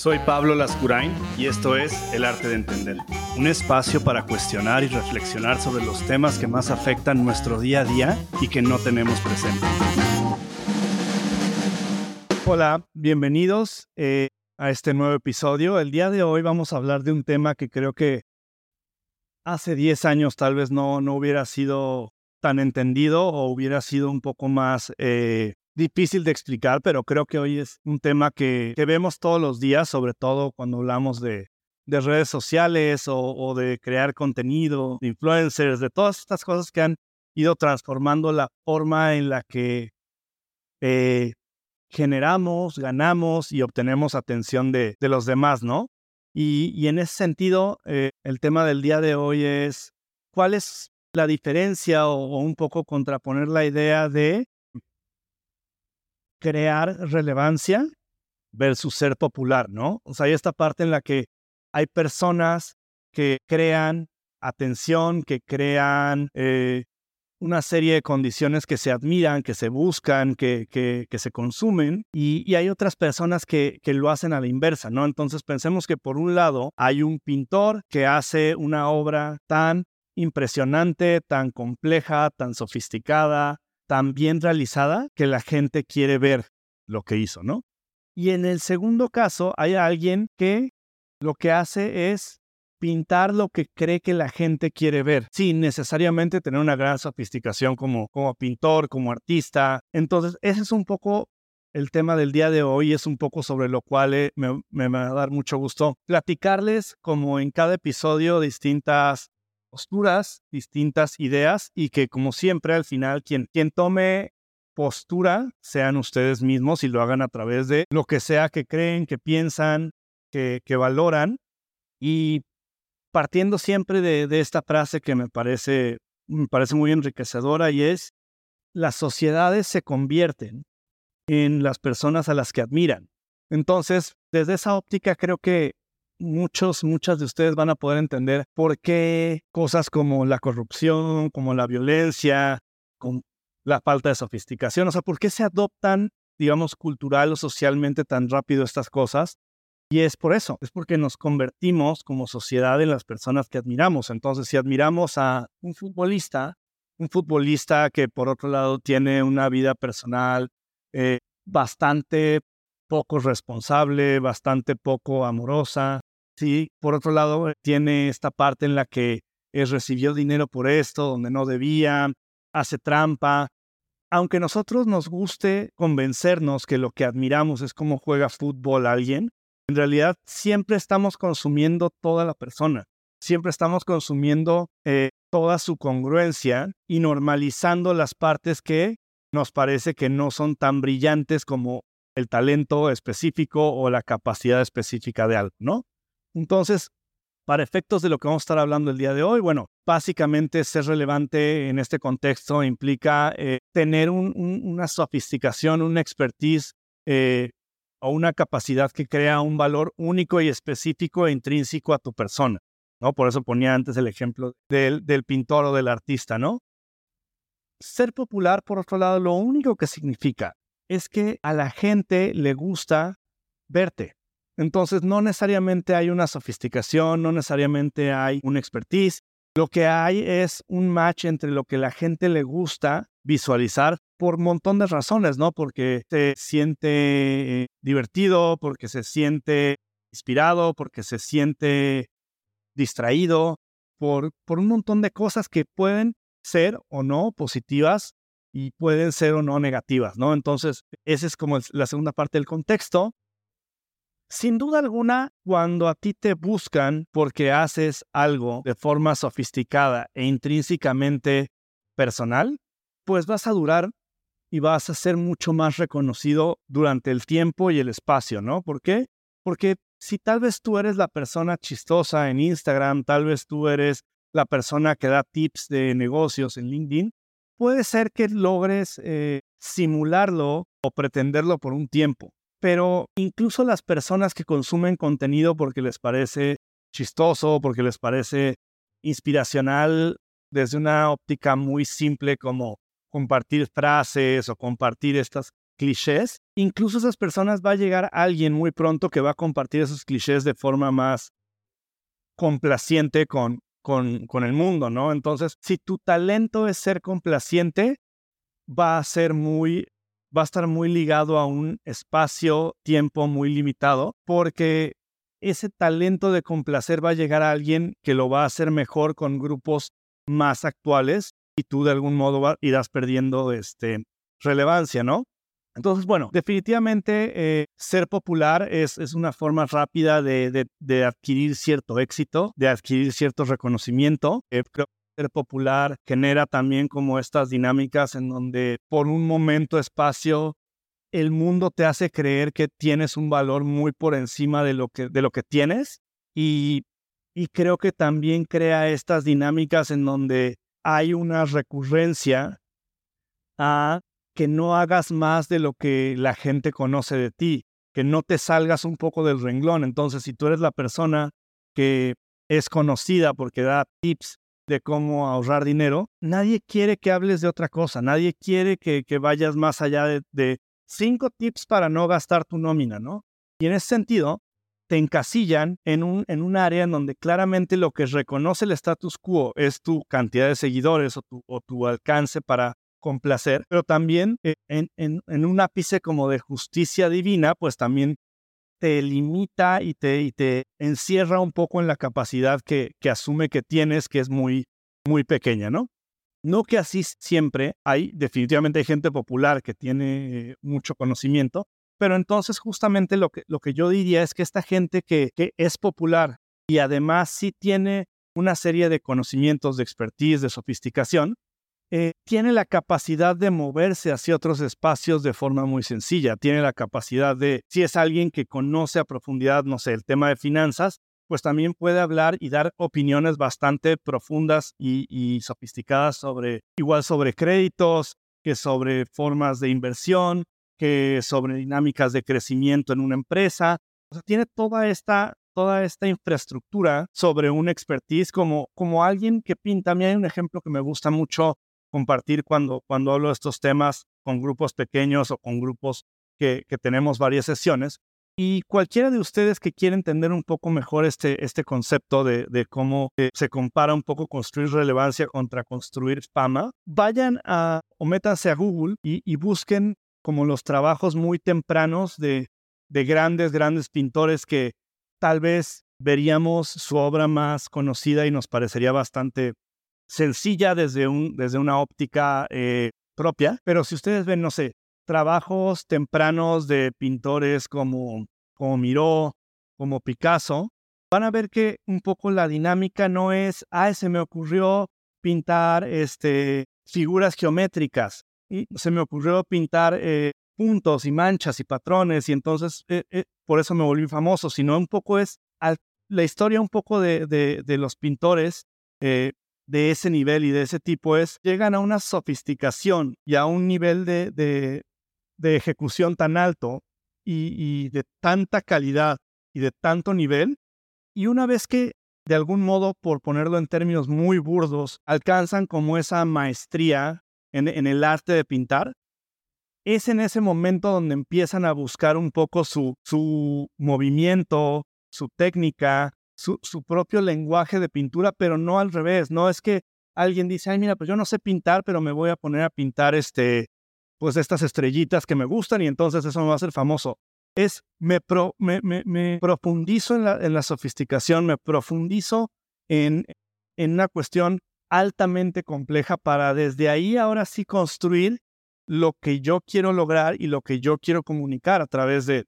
Soy Pablo Lascurain y esto es El Arte de Entender, un espacio para cuestionar y reflexionar sobre los temas que más afectan nuestro día a día y que no tenemos presente. Hola, bienvenidos eh, a este nuevo episodio. El día de hoy vamos a hablar de un tema que creo que hace 10 años tal vez no, no hubiera sido tan entendido o hubiera sido un poco más eh, difícil de explicar, pero creo que hoy es un tema que, vemos todos los días, sobre todo cuando hablamos de, redes sociales o, de crear contenido, de influencers, de todas estas cosas que han ido transformando la forma en la que eh, generamos, ganamos y obtenemos atención de, los demás, ¿no? Y, en ese sentido, eh, el tema del día de hoy es cuál es la diferencia o, un poco contraponer la idea de crear relevancia versus ser popular, ¿no? O sea, hay esta parte en la que hay personas que crean atención, que crean eh, una serie de condiciones que se admiran, que se buscan, que, que, se consumen, y, hay otras personas que, que, lo hacen a la inversa, ¿no? Entonces pensemos que por un lado hay un pintor que hace una obra tan impresionante, tan compleja, tan sofisticada, tan bien realizada que la gente quiere ver lo que hizo, ¿no? Y en el segundo caso hay alguien que lo que hace es pintar lo que cree que la gente quiere ver, sin necesariamente tener una gran sofisticación como, como pintor, como artista. Entonces, ese es un poco el tema del día de hoy, es un poco sobre lo cual eh, me, me va a dar mucho gusto platicarles, como en cada episodio, distintas posturas, distintas ideas y que como siempre al final quien, quien tome postura sean ustedes mismos y lo hagan a través de lo que sea que creen, que piensan, que, que valoran y partiendo siempre de, de, esta frase que me parece, me parece muy enriquecedora y es las sociedades se convierten en las personas a las que admiran. Entonces, desde esa óptica creo que muchos, muchas de ustedes van a poder entender por qué cosas como la corrupción, como la violencia, con la falta de sofisticación, o sea, por qué se adoptan, digamos, cultural o socialmente tan rápido estas cosas. Y es por eso, es porque nos convertimos como sociedad en las personas que admiramos. Entonces, si admiramos a un futbolista, un futbolista que por otro lado tiene una vida personal eh, bastante poco responsable, bastante poco amorosa, Sí, por otro lado, tiene esta parte en la que recibió dinero por esto, donde no debía, hace trampa. Aunque nosotros nos guste convencernos que lo que admiramos es cómo juega fútbol alguien, en realidad siempre estamos consumiendo toda la persona, siempre estamos consumiendo eh, toda su congruencia y normalizando las partes que nos parece que no son tan brillantes como el talento específico o la capacidad específica de algo, ¿no? Entonces, para efectos de lo que vamos a estar hablando el día de hoy, bueno, básicamente ser relevante en este contexto implica eh, tener una sofisticación, una expertise eh, o una capacidad que crea un valor único y específico e intrínseco a tu persona. ¿no? Por eso ponía antes el ejemplo del, del pintor o del artista, ¿no? Ser popular, por otro lado, lo único que significa es que a la gente le gusta verte, entonces, no necesariamente hay una sofisticación, no necesariamente hay un expertise. Lo que hay es un match entre lo que la gente le gusta visualizar por un montón de razones, ¿no? Porque se siente divertido, porque se siente inspirado, porque se siente distraído, por, por un montón de cosas que pueden ser o no positivas y pueden ser o no negativas, ¿no? Entonces, esa es como la segunda parte del contexto. Sin duda alguna, cuando a ti te buscan porque haces algo de forma sofisticada e intrínsecamente personal, pues vas a durar y vas a ser mucho más reconocido durante el tiempo y el espacio, ¿no? ¿Por qué? Porque si tal vez tú eres la persona chistosa en Instagram, tal vez tú eres la persona que da tips de negocios en LinkedIn, puede ser que logres eh, simularlo o pretenderlo por un tiempo pero incluso las personas que consumen contenido porque les parece chistoso, porque les parece inspiracional desde una óptica muy simple como compartir frases o compartir estas clichés, incluso esas personas va a llegar alguien muy pronto que va a compartir esos clichés de forma más complaciente con, con, con el mundo, ¿no? Entonces, si tu talento es ser complaciente, va a ser muy va a estar muy ligado a un espacio, tiempo muy limitado, porque ese talento de complacer va a llegar a alguien que lo va a hacer mejor con grupos más actuales y tú de algún modo irás perdiendo este, relevancia, ¿no? Entonces, bueno, definitivamente eh, ser popular es, es, una forma rápida de, de, adquirir cierto éxito, de adquirir cierto reconocimiento. Eh, popular genera también como estas dinámicas en donde por un momento, espacio, el mundo te hace creer que tienes un valor muy por encima de lo que, de lo que tienes y, y creo que también crea estas dinámicas en donde hay una recurrencia a que no hagas más de lo que la gente conoce de ti, que no te salgas un poco del renglón. Entonces, si tú eres la persona que es conocida porque da tips de cómo ahorrar dinero, nadie quiere que hables de otra cosa, nadie quiere que, que vayas más allá de, cinco tips para no gastar tu nómina, ¿no? Y en ese sentido, te encasillan en un, en un área en donde claramente lo que reconoce el status quo es tu cantidad de seguidores o tu, o tu alcance para complacer, pero también eh, en, en, un ápice como de justicia divina, pues también te limita y te, encierra un poco en la capacidad que, que asume que tienes, que es muy, muy pequeña, ¿no? No que así siempre hay, definitivamente hay gente popular que tiene mucho conocimiento, pero entonces justamente lo que, lo que yo diría es que esta gente que, que es popular y además sí tiene una serie de conocimientos, de expertise, de sofisticación, eh, tiene la capacidad de moverse hacia otros espacios de forma muy sencilla. Tiene la capacidad de, si es alguien que conoce a profundidad, no sé, el tema de finanzas, pues también puede hablar y dar opiniones bastante profundas y, sofisticadas sobre, igual sobre créditos, que sobre formas de inversión, que sobre dinámicas de crecimiento en una empresa. O sea, tiene toda esta, toda esta infraestructura sobre un expertise como, como alguien que pinta. A mí hay un ejemplo que me gusta mucho compartir cuando, cuando hablo de estos temas con grupos pequeños o con grupos que, tenemos varias sesiones. Y cualquiera de ustedes que quiera entender un poco mejor este, este concepto de, de cómo eh, se compara un poco construir relevancia contra construir fama, vayan a o métanse a Google y, y busquen como los trabajos muy tempranos de, de grandes, grandes pintores que tal vez veríamos su obra más conocida y nos parecería bastante sencilla desde, un, desde una óptica eh, propia. Pero si ustedes ven, no sé, trabajos tempranos de pintores como, como Miró, como Picasso, van a ver que un poco la dinámica no es, ah, se me ocurrió pintar este, figuras geométricas y se me ocurrió pintar eh, puntos y manchas y patrones y entonces eh, por eso me volví famoso, sino un poco es la historia un poco de, de, los pintores de ese nivel y de ese tipo es, llegan a una sofisticación y a un nivel de, de ejecución tan alto y, de tanta calidad y de tanto nivel. Y una vez que, de algún modo, por ponerlo en términos muy burdos, alcanzan como esa maestría en, el arte de pintar, es en ese momento donde empiezan a buscar un poco su, su movimiento, su técnica, su, propio lenguaje de pintura, pero no al revés. No es que alguien dice, ay, mira, pues yo no sé pintar, pero me voy a poner a pintar este, pues estas estrellitas que me gustan y entonces eso me va a hacer famoso. Es, me, me, profundizo en la, en la, sofisticación, me profundizo en, en una cuestión altamente compleja para desde ahí ahora sí construir lo que yo quiero lograr y lo que yo quiero comunicar a través de,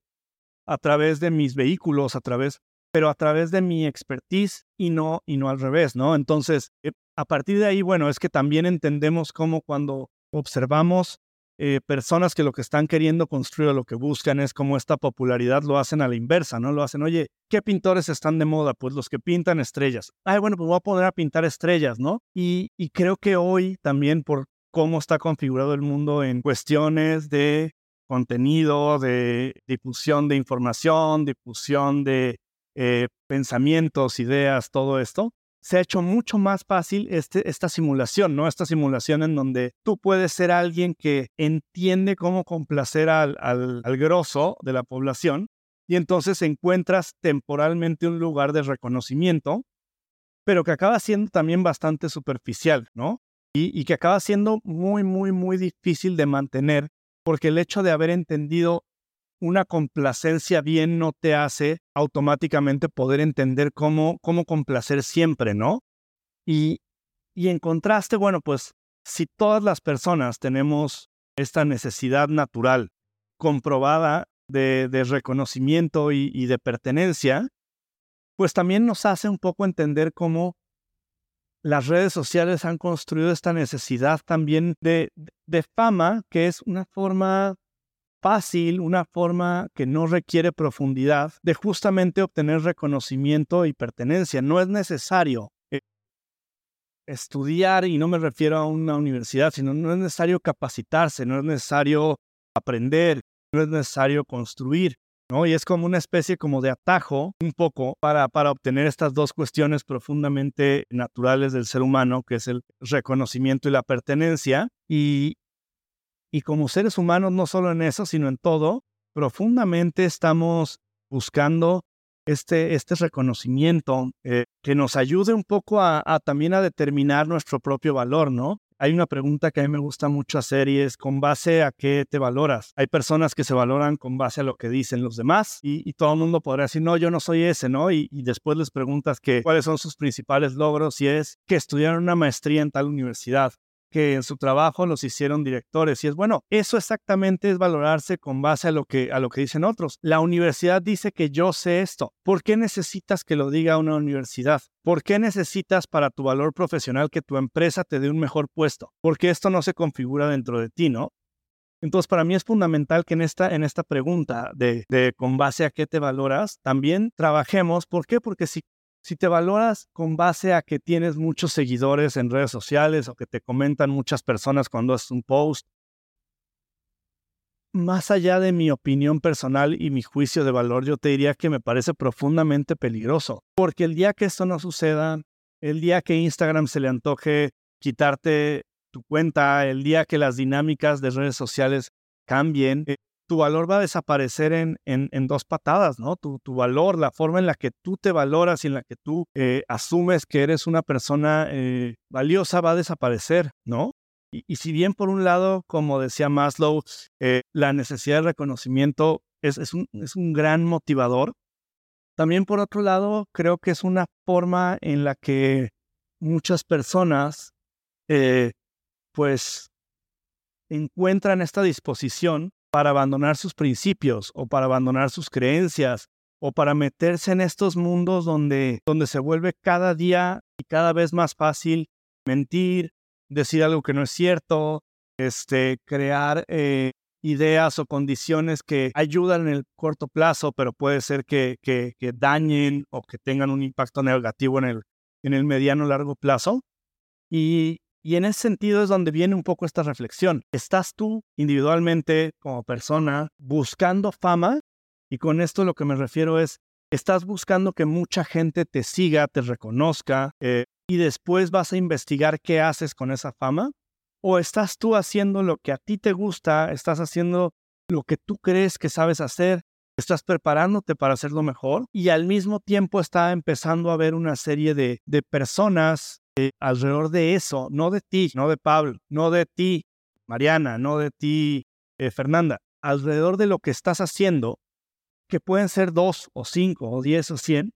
a través de mis vehículos, a través, pero a través de mi expertise y no, y no al revés, ¿no? Entonces, eh, a partir de ahí, bueno, es que también entendemos cómo cuando observamos eh, personas que lo que están queriendo construir o lo que buscan es como esta popularidad lo hacen a la inversa, ¿no? Lo hacen, oye, ¿qué pintores están de moda? Pues los que pintan estrellas. Ay, bueno, pues voy a poner a pintar estrellas, ¿no? Y, y creo que hoy también por cómo está configurado el mundo en cuestiones de contenido, de difusión de información, difusión de eh, pensamientos, ideas, todo esto, se ha hecho mucho más fácil este, esta simulación, ¿no? Esta simulación en donde tú puedes ser alguien que entiende cómo complacer al, al, al grosso de la población y entonces encuentras temporalmente un lugar de reconocimiento, pero que acaba siendo también bastante superficial, ¿no? Y, y que acaba siendo muy, muy, muy difícil de mantener porque el hecho de haber entendido una complacencia bien no te hace automáticamente poder entender cómo, cómo complacer siempre, ¿no? Y, y en contraste, bueno, pues si todas las personas tenemos esta necesidad natural comprobada de, de reconocimiento y, y, de pertenencia, pues también nos hace un poco entender cómo las redes sociales han construido esta necesidad también de, de fama, que es una forma fácil, una forma que no requiere profundidad de justamente obtener reconocimiento y pertenencia. No es necesario eh, estudiar, y no me refiero a una universidad, sino no es necesario capacitarse, no es necesario aprender, no es necesario construir. ¿no? Y es como una especie como de atajo un poco para, para obtener estas dos cuestiones profundamente naturales del ser humano, que es el reconocimiento y la pertenencia. Y, y como seres humanos, no solo en eso, sino en todo, profundamente estamos buscando este, este reconocimiento eh, que nos ayude un poco a, también a determinar nuestro propio valor, ¿no? Hay una pregunta que a mí me gusta mucho hacer y es, ¿con base a qué te valoras? Hay personas que se valoran con base a lo que dicen los demás y, todo el mundo podría decir, no, yo no soy ese, ¿no? Y, y, después les preguntas que, cuáles son sus principales logros y es que estudiaron una maestría en tal universidad que en su trabajo los hicieron directores. Y es bueno, eso exactamente es valorarse con base a lo que, a lo que dicen otros. La universidad dice que yo sé esto. ¿Por qué necesitas que lo diga una universidad? ¿Por qué necesitas para tu valor profesional que tu empresa te dé un mejor puesto? Porque esto no se configura dentro de ti, ¿no? Entonces, para mí es fundamental que en esta, en esta pregunta de, de con base a qué te valoras, también trabajemos. ¿Por qué? Porque si si te valoras con base a que tienes muchos seguidores en redes sociales o que te comentan muchas personas cuando haces un post, más allá de mi opinión personal y mi juicio de valor, yo te diría que me parece profundamente peligroso. Porque el día que esto no suceda, el día que Instagram se le antoje quitarte tu cuenta, el día que las dinámicas de redes sociales cambien, eh, tu valor va a desaparecer en, en, dos patadas, ¿no? Tu, tu, valor, la forma en la que tú te valoras y en la que tú eh, asumes que eres una persona eh, valiosa va a desaparecer, ¿no? Y, y, si bien por un lado, como decía Maslow, eh, la necesidad de reconocimiento es, es, un, es un gran motivador, también por otro lado creo que es una forma en la que muchas personas pues encuentran esta disposición para abandonar sus principios o para abandonar sus creencias o para meterse en estos mundos donde, donde se vuelve cada día y cada vez más fácil mentir, decir algo que no es cierto, este, crear eh, ideas o condiciones que ayudan en el corto plazo, pero puede ser que, que, dañen o que tengan un impacto negativo en el, en el mediano largo plazo. Y, y en ese sentido es donde viene un poco esta reflexión. ¿Estás tú individualmente como persona buscando fama? Y con esto lo que me refiero es, ¿estás buscando que mucha gente te siga, te reconozca eh, y después vas a investigar qué haces con esa fama? ¿O estás tú haciendo lo que a ti te gusta? ¿Estás haciendo lo que tú crees que sabes hacer? estás preparándote para hacerlo mejor y al mismo tiempo está empezando a haber una serie de, de personas eh, alrededor de eso, no de ti, no de Pablo, no de ti, Mariana, no de ti, eh, Fernanda, alrededor de lo que estás haciendo, que pueden ser dos o cinco o diez o cien,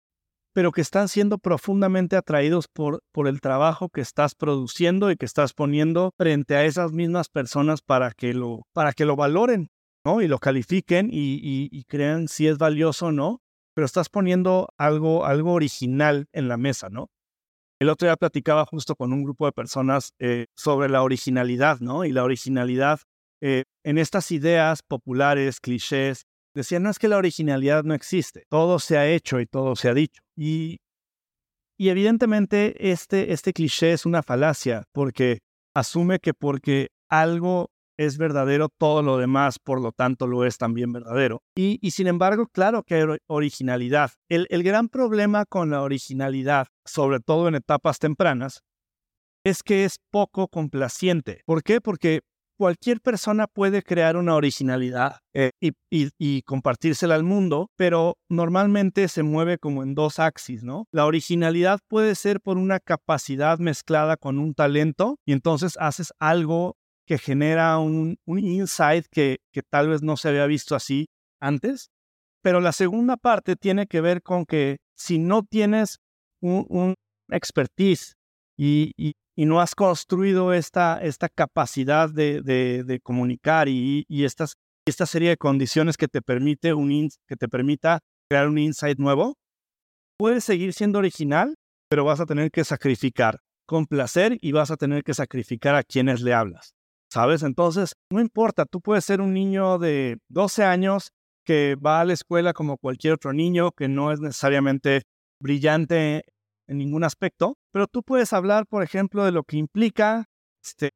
pero que están siendo profundamente atraídos por, por el trabajo que estás produciendo y que estás poniendo frente a esas mismas personas para que lo, para que lo valoren, ¿no? Y lo califiquen y, y, crean si es valioso o no, pero estás poniendo algo, algo original en la mesa, ¿no? El otro día platicaba justo con un grupo de personas eh, sobre la originalidad, ¿no? Y la originalidad eh, en estas ideas populares, clichés, decían, no es que la originalidad no existe, todo se ha hecho y todo se ha dicho. Y, y evidentemente este, este cliché es una falacia porque asume que porque algo es verdadero, todo lo demás, por lo tanto, lo es también verdadero. Y, sin embargo, claro que hay originalidad. El, gran problema con la originalidad, sobre todo en etapas tempranas, es que es poco complaciente. ¿Por qué? Porque cualquier persona puede crear una originalidad eh, y, compartírsela al mundo, pero normalmente se mueve como en dos axis, ¿no? La originalidad puede ser por una capacidad mezclada con un talento y entonces haces algo que genera un, insight que, tal vez no se había visto así antes. Pero la segunda parte tiene que ver con que si no tienes un, expertise y, y no has construido esta, esta capacidad de, comunicar y, estas, esta serie de condiciones que te, permite un que te permita crear un insight nuevo, puedes seguir siendo original, pero vas a tener que sacrificar con placer y vas a tener que sacrificar a quienes le hablas. ¿Sabes? Entonces, no importa, tú puedes ser un niño de 12 años que va a la escuela como cualquier otro niño, que no es necesariamente brillante en ningún aspecto, pero tú puedes hablar, por ejemplo, de lo que implica este,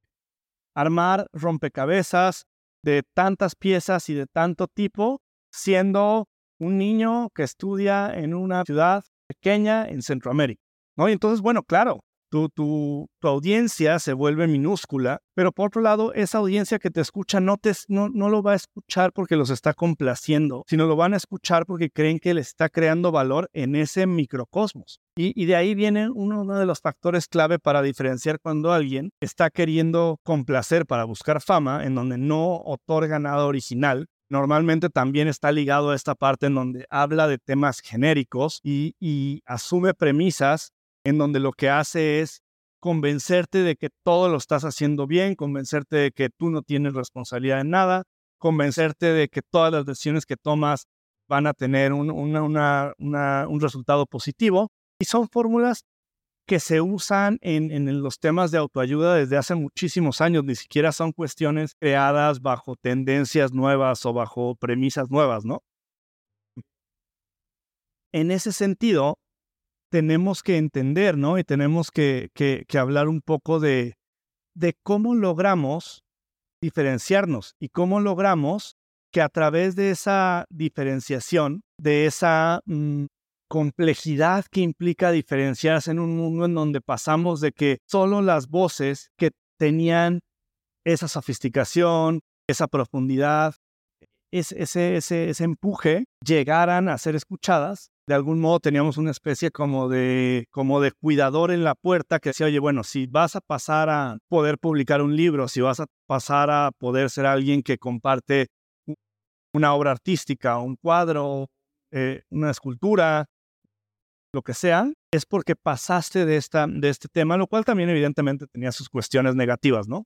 armar rompecabezas de tantas piezas y de tanto tipo, siendo un niño que estudia en una ciudad pequeña en Centroamérica. ¿no? Y entonces, bueno, claro, tu, tu, audiencia se vuelve minúscula, pero por otro lado, esa audiencia que te escucha no, te, no, no lo va a escuchar porque los está complaciendo, sino lo van a escuchar porque creen que le está creando valor en ese microcosmos. Y, de ahí viene uno, uno de los factores clave para diferenciar cuando alguien está queriendo complacer para buscar fama, en donde no otorga nada original, normalmente también está ligado a esta parte en donde habla de temas genéricos y, y, asume premisas en donde lo que hace es convencerte de que todo lo estás haciendo bien, convencerte de que tú no tienes responsabilidad en nada, convencerte de que todas las decisiones que tomas van a tener un, resultado positivo. Y son fórmulas que se usan en, en, los temas de autoayuda desde hace muchísimos años, ni siquiera son cuestiones creadas bajo tendencias nuevas o bajo premisas nuevas, ¿no? En ese sentido, tenemos que entender, ¿no? Y tenemos que, hablar un poco de, de cómo logramos diferenciarnos y cómo logramos que a través de esa diferenciación, de esa mm, complejidad que implica diferenciarse en un mundo en donde pasamos de que solo las voces que tenían esa sofisticación, esa profundidad, ese, ese, ese empuje, llegaran a ser escuchadas, de algún modo teníamos una especie como de, como de cuidador en la puerta que decía, oye, bueno, si vas a pasar a poder publicar un libro, si vas a pasar a poder ser alguien que comparte una obra artística, un cuadro, eh, una escultura, lo que sea, es porque pasaste de, esta, de este tema, lo cual también evidentemente tenía sus cuestiones negativas, ¿no?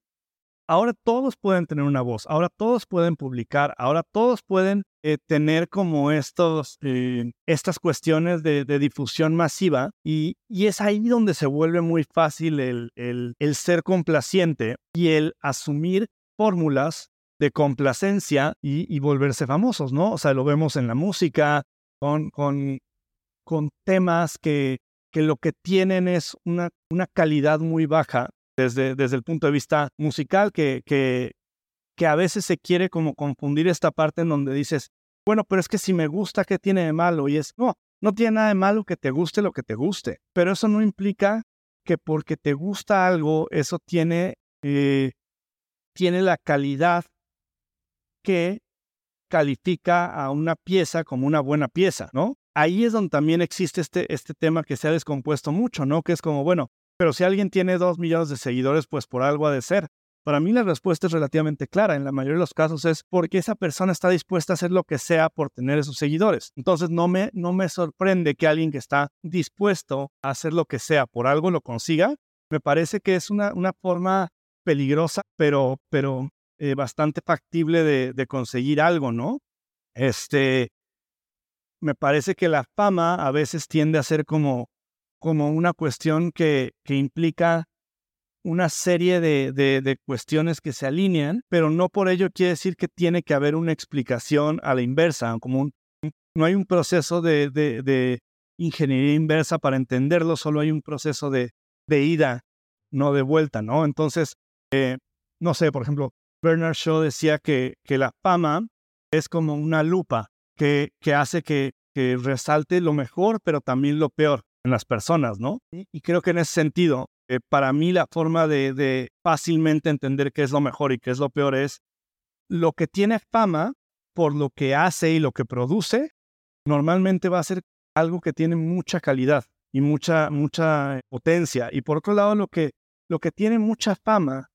Ahora todos pueden tener una voz, ahora todos pueden publicar, ahora todos pueden eh, tener como estos, eh, estas cuestiones de, difusión masiva y, es ahí donde se vuelve muy fácil el, ser complaciente y el asumir fórmulas de complacencia y, volverse famosos, ¿no? O sea, lo vemos en la música, con, con, temas que, que lo que tienen es una, una calidad muy baja desde, desde el punto de vista musical, que, que a veces se quiere como confundir esta parte en donde dices, bueno, pero es que si me gusta, ¿qué tiene de malo? Y es, no, no tiene nada de malo que te guste lo que te guste, pero eso no implica que porque te gusta algo, eso tiene, eh, tiene la calidad que califica a una pieza como una buena pieza, ¿no? Ahí es donde también existe este, este tema que se ha descompuesto mucho, ¿no? Que es como, bueno, pero si alguien tiene dos millones de seguidores, pues por algo ha de ser. Para mí la respuesta es relativamente clara. En la mayoría de los casos es porque esa persona está dispuesta a hacer lo que sea por tener esos seguidores. Entonces no me, no me sorprende que alguien que está dispuesto a hacer lo que sea por algo lo consiga. Me parece que es una, una forma peligrosa, pero, pero eh, bastante factible de, de conseguir algo, ¿no? Este, me parece que la fama a veces tiende a ser como como una cuestión que, que implica una serie de, de, cuestiones que se alinean, pero no por ello quiere decir que tiene que haber una explicación a la inversa, como no hay un proceso de, de, ingeniería inversa para entenderlo, solo hay un proceso de, ida, no de vuelta, ¿no? Entonces, eh, no sé, por ejemplo, Bernard Shaw decía que, que la fama es como una lupa que, que hace que, que resalte lo mejor, pero también lo peor en las personas, ¿no? Y creo que en ese sentido, eh, para mí la forma de, fácilmente entender qué es lo mejor y qué es lo peor es lo que tiene fama por lo que hace y lo que produce, normalmente va a ser algo que tiene mucha calidad y mucha, mucha potencia. Y por otro lado, lo que, lo que tiene mucha fama,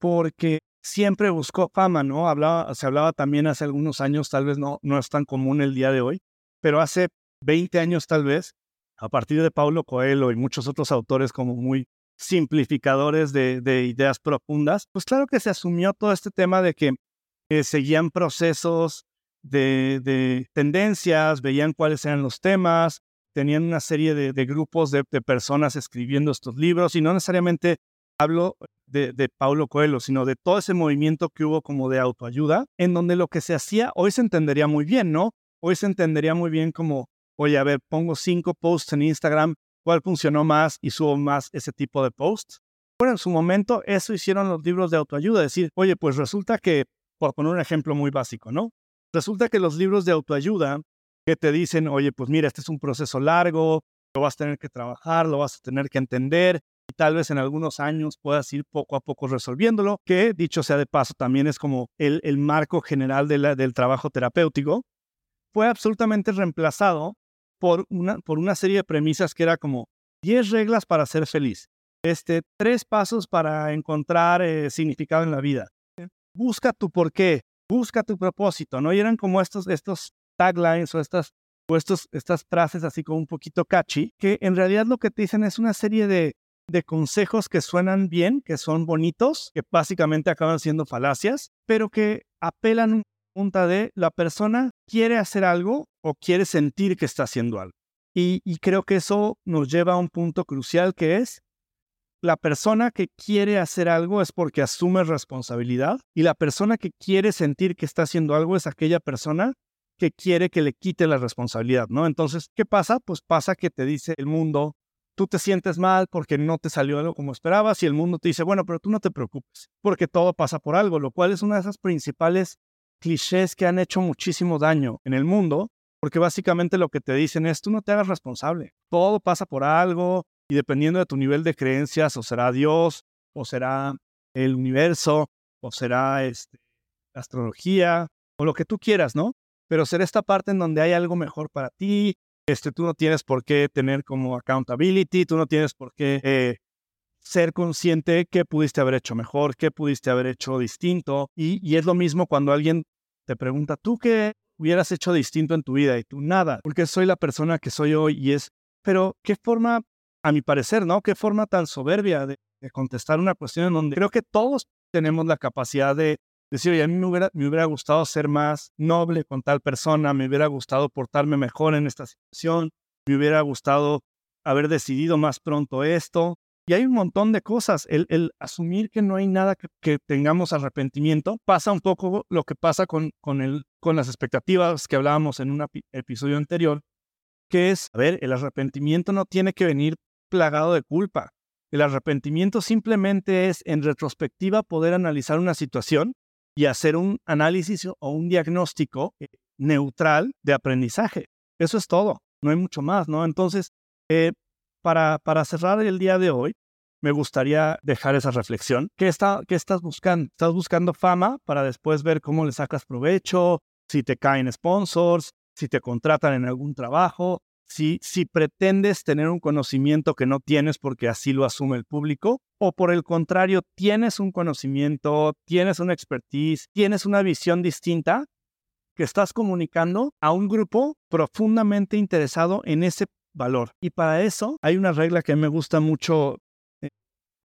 porque siempre buscó fama, ¿no? Hablaba, se hablaba también hace algunos años, tal vez no, no es tan común el día de hoy, pero hace 20 años tal vez, a partir de Paulo Coelho y muchos otros autores como muy simplificadores de, ideas profundas, pues claro que se asumió todo este tema de que seguían procesos de, tendencias, veían cuáles eran los temas, tenían una serie de, grupos de, personas escribiendo estos libros y no necesariamente hablo de, de Paulo Coelho, sino de todo ese movimiento que hubo como de autoayuda, en donde lo que se hacía hoy se entendería muy bien, ¿no? Hoy se entendería muy bien como, oye, a ver, pongo cinco posts en Instagram, ¿cuál funcionó más y subo más ese tipo de posts? Bueno, en su momento eso hicieron los libros de autoayuda, decir, oye, pues resulta que, por poner un ejemplo muy básico, ¿no? Resulta que los libros de autoayuda que te dicen, oye, pues mira, este es un proceso largo, lo vas a tener que trabajar, lo vas a tener que entender, y tal vez en algunos años puedas ir poco a poco resolviéndolo, que dicho sea de paso, también es como el, marco general del trabajo terapéutico, fue absolutamente reemplazado por una, por una serie de premisas que era como 10 reglas para ser feliz, este, tres pasos para encontrar eh, significado en la vida, busca tu porqué, busca tu propósito, ¿no? Y eran como estos, estos taglines o estas, o estos, estas frases así como un poquito catchy, que en realidad lo que te dicen es una serie de, de consejos que suenan bien, que son bonitos, que básicamente acaban siendo falacias, pero que apelan punta de la persona quiere hacer algo o quiere sentir que está haciendo algo. Y, creo que eso nos lleva a un punto crucial que es la persona que quiere hacer algo es porque asume responsabilidad y la persona que quiere sentir que está haciendo algo es aquella persona que quiere que le quite la responsabilidad, ¿no? Entonces, ¿qué pasa? Pues pasa que te dice el mundo, tú te sientes mal porque no te salió algo como esperabas y el mundo te dice, bueno, pero tú no te preocupes, porque todo pasa por algo, lo cual es una de esas principales clichés que han hecho muchísimo daño en el mundo, porque básicamente lo que te dicen es, tú no te hagas responsable, todo pasa por algo, y dependiendo de tu nivel de creencias, o será Dios, o será el universo, o será este, la astrología, o lo que tú quieras, ¿no? Pero será esta parte en donde hay algo mejor para ti, este, tú no tienes por qué tener como accountability, tú no tienes por qué eh, ser consciente qué pudiste haber hecho mejor, qué pudiste haber hecho distinto. Y, y es lo mismo cuando alguien te pregunta, ¿tú qué hubieras hecho distinto en tu vida? Y tú nada, porque soy la persona que soy hoy y es, pero ¿qué forma a mi parecer, ¿no? Qué forma tan soberbia de, contestar una cuestión en donde creo que todos tenemos la capacidad de decir, oye, a mí me hubiera, me hubiera gustado ser más noble con tal persona, me hubiera gustado portarme mejor en esta situación, me hubiera gustado haber decidido más pronto esto. Y hay un montón de cosas. El, asumir que no hay nada que, tengamos arrepentimiento pasa un poco lo que pasa con, con, el, con las expectativas que hablábamos en un episodio anterior, que es, a ver, el arrepentimiento no tiene que venir plagado de culpa. El arrepentimiento simplemente es, en retrospectiva, poder analizar una situación y hacer un análisis o un diagnóstico eh, neutral de aprendizaje. Eso es todo, no hay mucho más, ¿no? Entonces, eh, para, para cerrar el día de hoy, me gustaría dejar esa reflexión. ¿Qué, está, ¿Qué estás buscando? ¿Estás buscando fama para después ver cómo le sacas provecho? Si te caen sponsors, si te contratan en algún trabajo, si, si pretendes tener un conocimiento que no tienes porque así lo asume el público, o por el contrario, tienes un conocimiento, tienes una expertise, tienes una visión distinta que estás comunicando a un grupo profundamente interesado en ese valor. Y para eso hay una regla que me gusta mucho eh,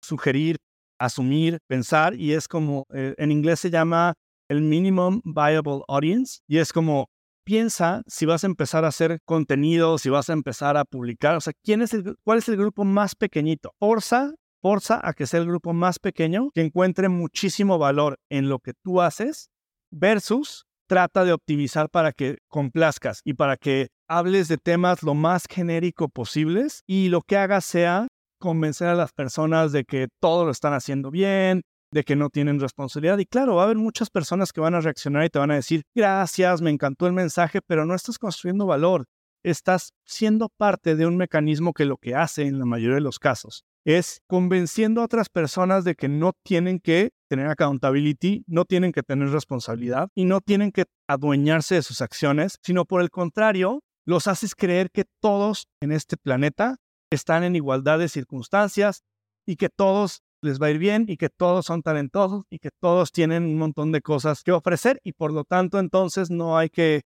sugerir, asumir, pensar, y es como, eh, en inglés se llama el minimum viable audience, y es como piensa si vas a empezar a hacer contenido, si vas a empezar a publicar, o sea, ¿quién es el, ¿cuál es el grupo más pequeñito? Forza, forza a que sea el grupo más pequeño, que encuentre muchísimo valor en lo que tú haces, versus trata de optimizar para que complazcas y para que hables de temas lo más genérico posibles y lo que hagas sea convencer a las personas de que todo lo están haciendo bien, de que no tienen responsabilidad. Y claro, va a haber muchas personas que van a reaccionar y te van a decir, gracias, me encantó el mensaje, pero no estás construyendo valor. Estás siendo parte de un mecanismo que lo que hace en la mayoría de los casos es convenciendo a otras personas de que no tienen que tener accountability, no tienen que tener responsabilidad y no tienen que adueñarse de sus acciones, sino por el contrario, los haces creer que todos en este planeta están en igualdad de circunstancias y que todos les va a ir bien y que todos son talentosos y que todos tienen un montón de cosas que ofrecer y por lo tanto entonces no hay que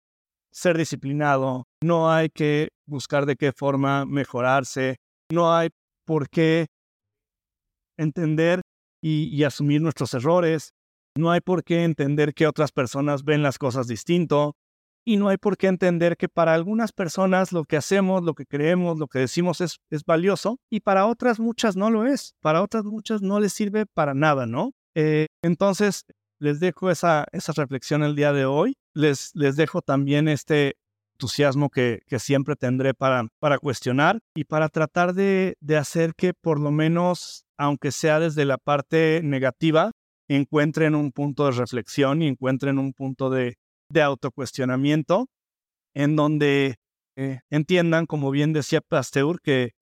ser disciplinado, no hay que buscar de qué forma mejorarse, no hay por qué entender y, asumir nuestros errores, no hay por qué entender que otras personas ven las cosas distinto, y no hay por qué entender que para algunas personas lo que hacemos, lo que creemos, lo que decimos es, es valioso y para otras muchas no lo es. Para otras muchas no les sirve para nada, ¿no? Eh, entonces, les dejo esa, esa reflexión el día de hoy. Les, les dejo también este entusiasmo que, siempre tendré para, cuestionar y para tratar de, de hacer que por lo menos, aunque sea desde la parte negativa, encuentren un punto de reflexión y encuentren un punto de, de autocuestionamiento en donde eh, entiendan, como bien decía Pasteur, que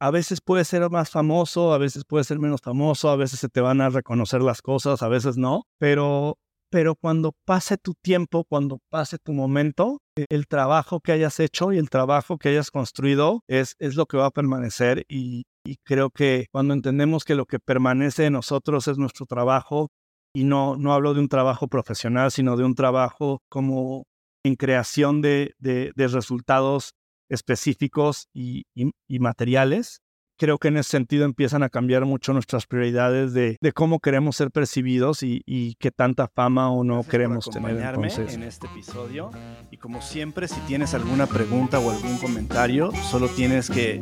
a veces puede ser más famoso, a veces puede ser menos famoso, a veces se te van a reconocer las cosas, a veces no, pero, pero cuando pase tu tiempo, cuando pase tu momento, e, el trabajo que hayas hecho y el trabajo que hayas construido es, es lo que va a permanecer y, creo que cuando entendemos que lo que permanece de nosotros es nuestro trabajo y no, no hablo de un trabajo profesional, sino de un trabajo como en creación de, de, resultados específicos y, y, materiales. Creo que en ese sentido empiezan a cambiar mucho nuestras prioridades de, de cómo queremos ser percibidos y, y, qué tanta fama o no queremos tener. Entonces. en este episodio. Y como siempre, si tienes alguna pregunta o algún comentario, solo tienes que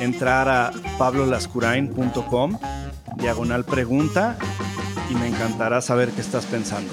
entrar a pablolascurain.com, diagonal pregunta y me encantará saber qué estás pensando.